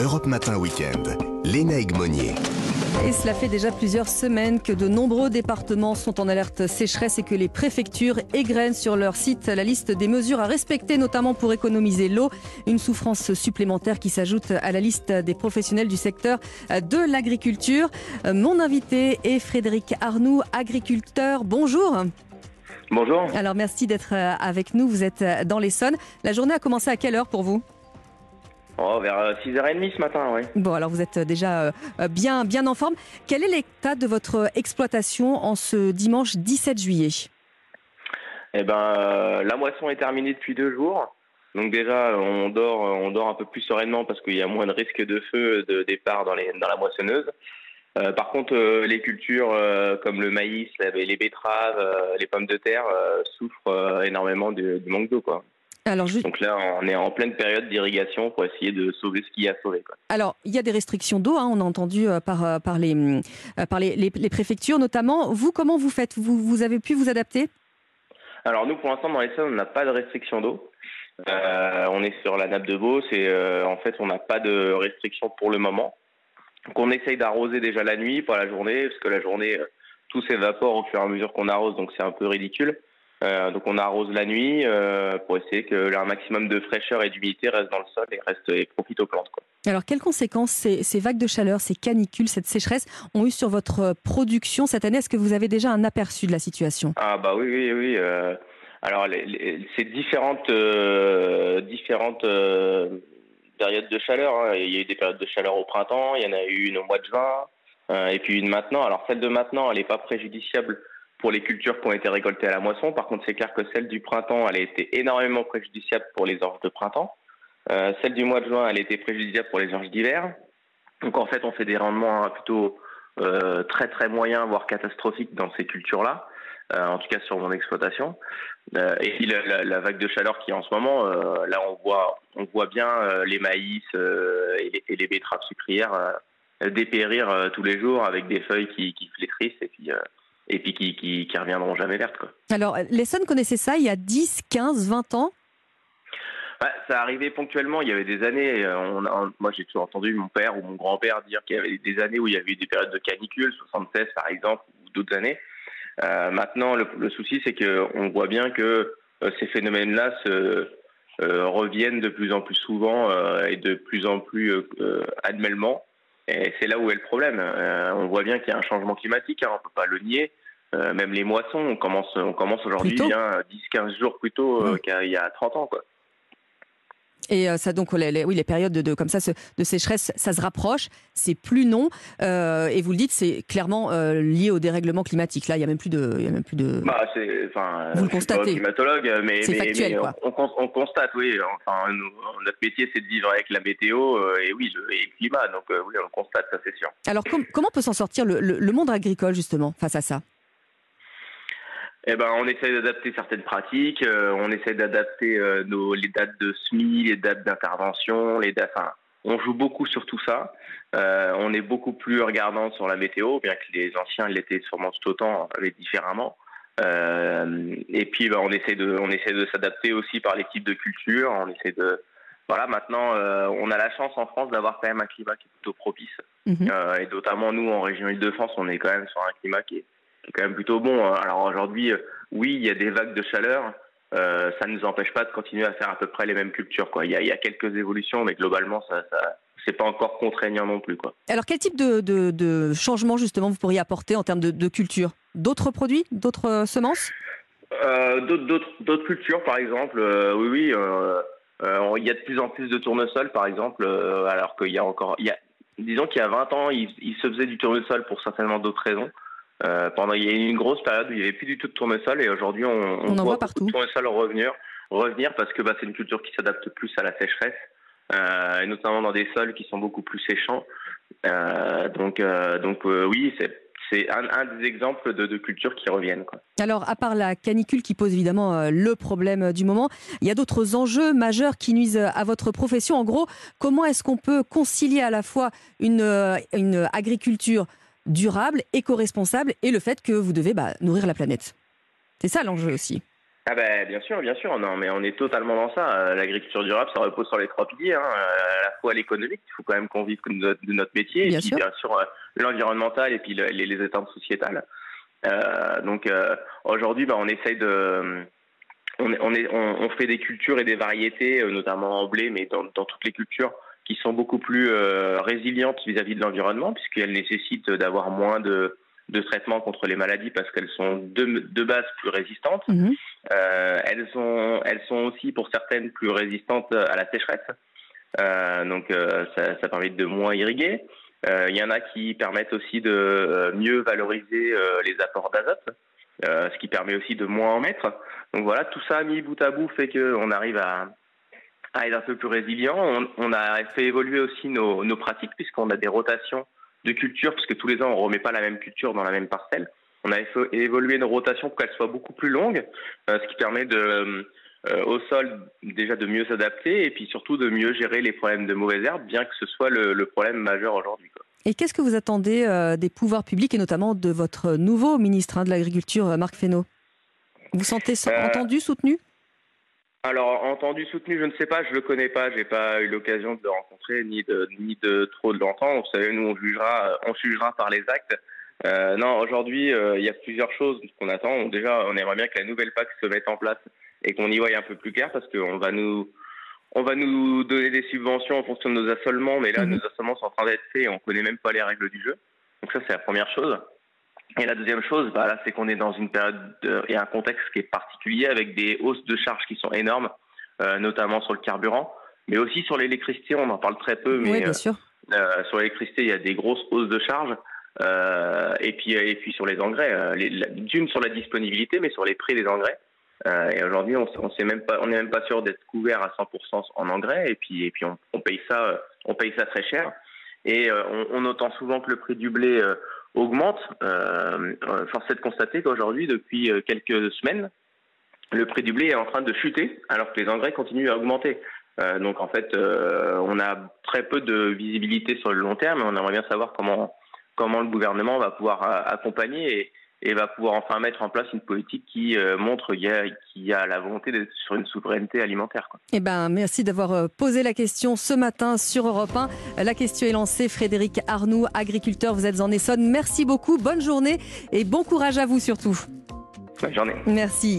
Europe Matin Week-end. Léna Monnier. Et cela fait déjà plusieurs semaines que de nombreux départements sont en alerte sécheresse et que les préfectures égrènent sur leur site la liste des mesures à respecter, notamment pour économiser l'eau. Une souffrance supplémentaire qui s'ajoute à la liste des professionnels du secteur de l'agriculture. Mon invité est Frédéric Arnoux, agriculteur. Bonjour. Bonjour. Alors merci d'être avec nous. Vous êtes dans l'Essonne. La journée a commencé à quelle heure pour vous? Oh, vers 6h30 ce matin, oui. Bon, alors vous êtes déjà euh, bien, bien en forme. Quel est l'état de votre exploitation en ce dimanche 17 juillet? Eh ben, euh, la moisson est terminée depuis deux jours. Donc déjà, on dort, on dort un peu plus sereinement parce qu'il y a moins de risque de feu de départ dans, les, dans la moissonneuse. Euh, par contre, les cultures comme le maïs, les betteraves, les pommes de terre souffrent énormément du, du manque d'eau, quoi. Donc là, on est en pleine période d'irrigation pour essayer de sauver ce qu'il y a à sauver. Alors, il y a des restrictions d'eau, hein, on a entendu euh, par, euh, par, les, euh, par les, préfectures notamment. Vous, comment vous faites? Vous, vous avez pu vous adapter? Alors nous, pour l'instant, dans les salles, on n'a pas de restriction d'eau. on est sur la nappe de Beauce et en fait, on n'a pas de restriction pour le moment. Donc on essaye d'arroser déjà la nuit, pas la journée, parce que la journée, tout s'évapore au fur et à mesure qu'on arrose, donc c'est un peu ridicule. Euh, donc on arrose la nuit euh, pour essayer que un maximum de fraîcheur et d'humidité reste dans le sol et reste et profite aux plantes. Quoi. Alors quelles conséquences ces, vagues de chaleur, ces canicules, cette sécheresse ont eu sur votre production cette année? Est-ce que vous avez déjà un aperçu de la situation? Ah bah oui oui oui. Euh, alors les, ces différentes différentes périodes de chaleur. Hein. Il y a eu des périodes de chaleur au printemps, il y en a eu une au mois de juin, et puis une maintenant. Alors celle de maintenant, elle n'est pas préjudiciable pour les cultures qui ont été récoltées à la moisson. Par contre, c'est clair que celle du printemps, elle a été énormément préjudiciable pour les orges de printemps. Euh, celle du mois de juin, elle a été préjudiciable pour les orges d'hiver. Donc en fait, on fait des rendements hein, plutôt euh, très très moyens, voire catastrophiques dans ces cultures-là. Euh, en tout cas sur mon exploitation. et puis la, vague de chaleur qui en ce moment, là on voit on voit bien les maïs et les, et, les, betteraves sucrières dépérir tous les jours avec des feuilles qui, qui flétrissent et puis et puis qui, qui, qui reviendront jamais vertes. Quoi. Alors, l'Essonne connaissait ça il y a 10, 15, 20 ans? Bah, ça arrivait ponctuellement. Il y avait des années. Euh, on, moi, j'ai toujours entendu mon père ou mon grand-père dire qu'il y avait des années où il y avait eu des périodes de canicule, 76 par exemple, ou d'autres années. Euh, maintenant, le, souci, c'est qu'on voit bien que euh, ces phénomènes-là se reviennent de plus en plus souvent et de plus en plus annuellement. Et c'est là où est le problème. Euh, on voit bien qu'il y a un changement climatique, hein, on ne peut pas le nier. Euh, même les moissons, on commence, on commence aujourd'hui bien 10-15 jours plus tôt euh, qu'il y a 30 ans. Quoi. Et euh, ça, donc, les, oui, les périodes de, comme ça de sécheresse, ça se rapproche. C'est plus non. Euh, et vous le dites, c'est clairement euh, lié au dérèglement climatique. Là, il y a même plus de, il y a même plus de. Bah, vous le constatez. climatologue, mais, mais, factuel, On, constate, oui. Enfin, notre métier, c'est de vivre avec la météo et oui, le, et le climat. Donc oui, on le constate, ça c'est sûr. Alors, comment peut s'en sortir le monde agricole justement face à ça? Eh ben, on essaie d'adapter certaines pratiques, euh, on essaie d'adapter euh, nos les dates de SMI, les dates d'intervention, les dates. Enfin, on joue beaucoup sur tout ça. Euh, on est beaucoup plus regardant sur la météo, bien que les anciens l'étaient sûrement tout autant, mais différemment. et puis, ben, on essaie de, on essaie de s'adapter aussi par l'équipe de culture. On essaie de, voilà, maintenant, on a la chance en France d'avoir quand même un climat qui est plutôt propice. Mhm. et notamment nous, en région Île-de-France, on est quand même sur un climat qui est c'est quand même plutôt bon. Alors aujourd'hui, euh, oui, il y a des vagues de chaleur. Euh, ça ne nous empêche pas de continuer à faire à peu près les mêmes cultures. Quoi. Il, y a, quelques évolutions, mais globalement, ça, ça c'est pas encore contraignant non plus. Quoi. Alors quel type de, de, changement justement vous pourriez apporter en termes de, culture? D'autres produits? D'autres euh, semences D'autres cultures, par exemple. oui, oui. il y a de plus en plus de tournesol, par exemple, alors qu'il y a encore... Il y a, disons qu'il y a 20 ans, il, il se faisait du tournesol pour certainement d'autres raisons. Euh, pendant il y a eu une grosse période où il n'y avait plus du tout de tournesol et aujourd'hui on, on, voit partout. de tournesol revenir, revenir parce que bah, c'est une culture qui s'adapte plus à la sécheresse euh, et notamment dans des sols qui sont beaucoup plus séchants. Euh, donc donc oui c'est c'est un, un, des exemples de, de cultures qui reviennent. Quoi. Alors, à part la canicule qui pose évidemment le problème du moment, il y a d'autres enjeux majeurs qui nuisent à votre profession. En gros, comment est-ce qu'on peut concilier à la fois une, une agriculture durable, éco-responsable et le fait que vous devez bah, nourrir la planète. C'est ça l'enjeu aussi. Ah ben bien sûr, bien sûr. Non, mais on est totalement dans ça. L'agriculture durable, ça repose sur les trois piliers. Hein. À la fois l'économique, il faut quand même qu'on vive de notre métier, bien et puis sûr. bien sûr l'environnemental et puis les, les éteintes sociétales. Euh, donc aujourd'hui, bah, on essaye de on, on, est, on, on, fait des cultures et des variétés, notamment en blé, mais dans, dans toutes les cultures, qui sont beaucoup plus euh, résilientes vis-à-vis -vis de l'environnement, puisqu'elles nécessitent d'avoir moins de, de traitements contre les maladies parce qu'elles sont de, de, base plus résistantes. Mmh. Euh, elles, sont, elles sont aussi pour certaines plus résistantes à la sécheresse. Euh, donc ça, ça, permet de moins irriguer. Il y en a qui permettent aussi de mieux valoriser les apports d'azote, ce qui permet aussi de moins en mettre. Donc voilà, tout ça mis bout à bout fait qu'on arrive à, à, être un peu plus résilient. On, on a fait évoluer aussi nos, nos pratiques puisqu'on a des rotations de culture, parce que tous les ans on remet pas la même culture dans la même parcelle. On a fait évoluer nos rotations pour qu'elles soient beaucoup plus longues, euh, ce qui permet de, euh, au sol déjà de mieux s'adapter et puis surtout de mieux gérer les problèmes de mauvaises herbes, bien que ce soit le, le problème majeur aujourd'hui. Et qu'est-ce que vous attendez euh, des pouvoirs publics et notamment de votre nouveau ministre hein, de l'Agriculture, Marc Fesneau? Vous sentez entendu, soutenu? Alors, entendu, soutenu, je ne sais pas, je le connais pas, j'ai pas eu l'occasion de le rencontrer ni de ni de trop de l'entendre. Vous savez, nous on jugera, on jugera par les actes. Euh, non, aujourd'hui, euh, il y a plusieurs choses qu'on attend. Déjà, on aimerait bien que la nouvelle PAC se mette en place et qu'on y voie un peu plus clair parce qu'on va nous on va nous donner des subventions en fonction de nos assolements, mais là, mmh. nos assolements sont en train d'être faits et on connaît même pas les règles du jeu. Donc ça, c'est la première chose. Et la deuxième chose, bah là, c'est qu'on est dans une période de, et un contexte qui est particulier avec des hausses de charges qui sont énormes, euh, notamment sur le carburant, mais aussi sur l'électricité. On en parle très peu, mais oui, bien sûr. Euh, sur l'électricité, il y a des grosses hausses de charges. Euh, et puis, et puis sur les engrais, d'une sur la disponibilité, mais sur les prix des engrais. et aujourd'hui, on, on sait même pas, on n'est même pas sûr d'être couvert à 100% en engrais. Et puis, et puis on, on, paye ça, on paye ça très cher. Et on, on entend souvent que le prix du blé augmente. Euh, force est de constater qu'aujourd'hui, depuis quelques semaines, le prix du blé est en train de chuter, alors que les engrais continuent à augmenter. Euh, donc en fait, euh, on a très peu de visibilité sur le long terme, et on aimerait bien savoir comment comment le gouvernement va pouvoir accompagner et va pouvoir enfin mettre en place une politique qui euh, montre qu'il y, a, qu'il y a la volonté d'être sur une souveraineté alimentaire. Quoi. Eh ben, merci d'avoir posé la question ce matin sur Europe 1. La question est lancée. Frédéric Arnoux, agriculteur, vous êtes en Essonne. Merci beaucoup, bonne journée et bon courage à vous surtout. Bonne journée. Merci.